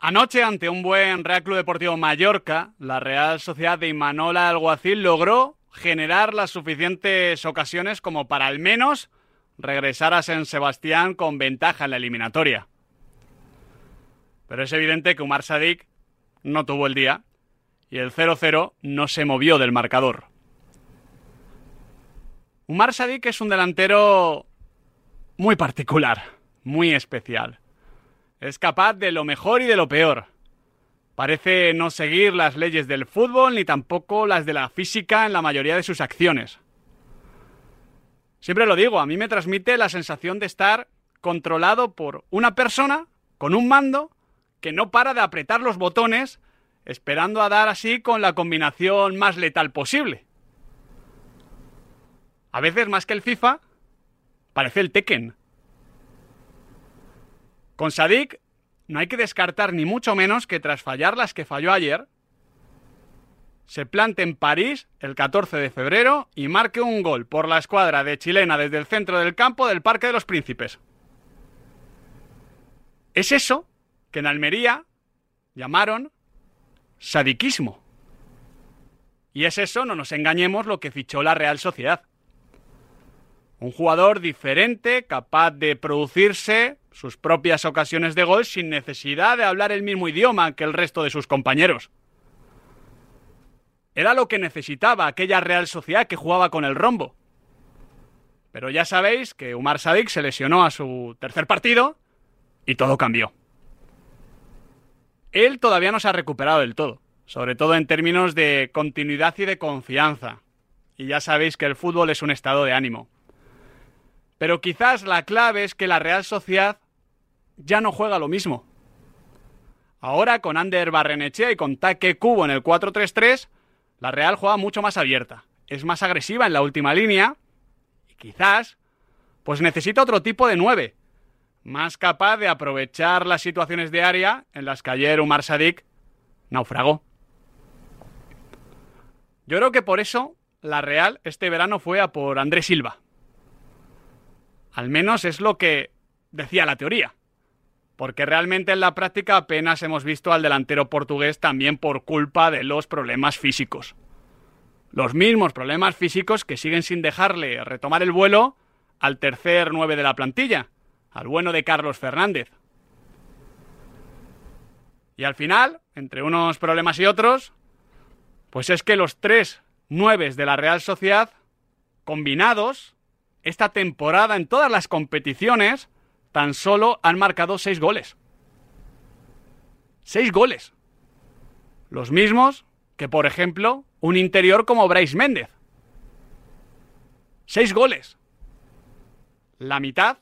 Anoche, ante un buen Real Club Deportivo Mallorca, la Real Sociedad de Imanola Alguacil logró generar las suficientes ocasiones como para al menos regresar a San Sebastián con ventaja en la eliminatoria. Pero es evidente que Umar Sadik no tuvo el día y el 0-0 no se movió del marcador. Umar Sadik es un delantero muy particular, muy especial. Es capaz de lo mejor y de lo peor. Parece no seguir las leyes del fútbol ni tampoco las de la física en la mayoría de sus acciones. Siempre lo digo, a mí me transmite la sensación de estar controlado por una persona con un mando que no para de apretar los botones esperando a dar así con la combinación más letal posible. A veces más que el FIFA, parece el Tekken. Con Sadik no hay que descartar ni mucho menos que tras fallar las que falló ayer, se plante en París el 14 de febrero y marque un gol por la escuadra de chilena desde el centro del campo del Parque de los Príncipes. Es eso que en Almería llamaron sadiquismo. Y es eso, no nos engañemos, lo que fichó la Real Sociedad. Un jugador diferente, capaz de producirse sus propias ocasiones de gol sin necesidad de hablar el mismo idioma que el resto de sus compañeros. Era lo que necesitaba aquella Real Sociedad que jugaba con el rombo. Pero ya sabéis que Umar Sadik se lesionó a su tercer partido y todo cambió. Él todavía no se ha recuperado del todo, sobre todo en términos de continuidad y de confianza. Y ya sabéis que el fútbol es un estado de ánimo. Pero quizás la clave es que la Real Sociedad ya no juega lo mismo. Ahora con Ander Barrenechea y con Take Cubo en el 4-3-3, la Real juega mucho más abierta, es más agresiva en la última línea y quizás pues necesita otro tipo de 9, más capaz de aprovechar las situaciones de área en las que ayer Umar Sadik naufragó. Yo creo que por eso la Real este verano fue a por Andrés Silva. Al menos es lo que decía la teoría. Porque realmente en la práctica apenas hemos visto al delantero portugués también por culpa de los problemas físicos. Los mismos problemas físicos que siguen sin dejarle retomar el vuelo al tercer nueve de la plantilla, al bueno de Carlos Fernández. Y al final, entre unos problemas y otros, pues es que los tres nueves de la Real Sociedad, combinados, esta temporada en todas las competiciones tan solo han marcado seis goles. Seis goles. Los mismos que, por ejemplo, un interior como Bryce Méndez. Seis goles. La mitad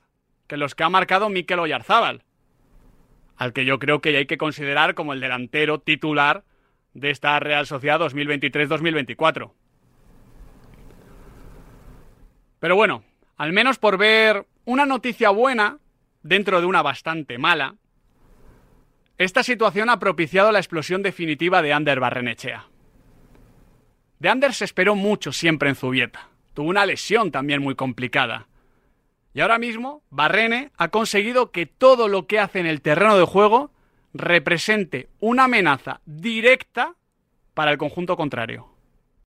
que los que ha marcado Mikel Oyarzábal, al que yo creo que ya hay que considerar como el delantero titular de esta Real Sociedad 2023-2024. Pero bueno, al menos por ver una noticia buena dentro de una bastante mala, esta situación ha propiciado la explosión definitiva de Ander Barrenechea. De Ander se esperó mucho siempre en Zubieta. Tuvo una lesión también muy complicada. Y ahora mismo, Barrene ha conseguido que todo lo que hace en el terreno de juego represente una amenaza directa para el conjunto contrario.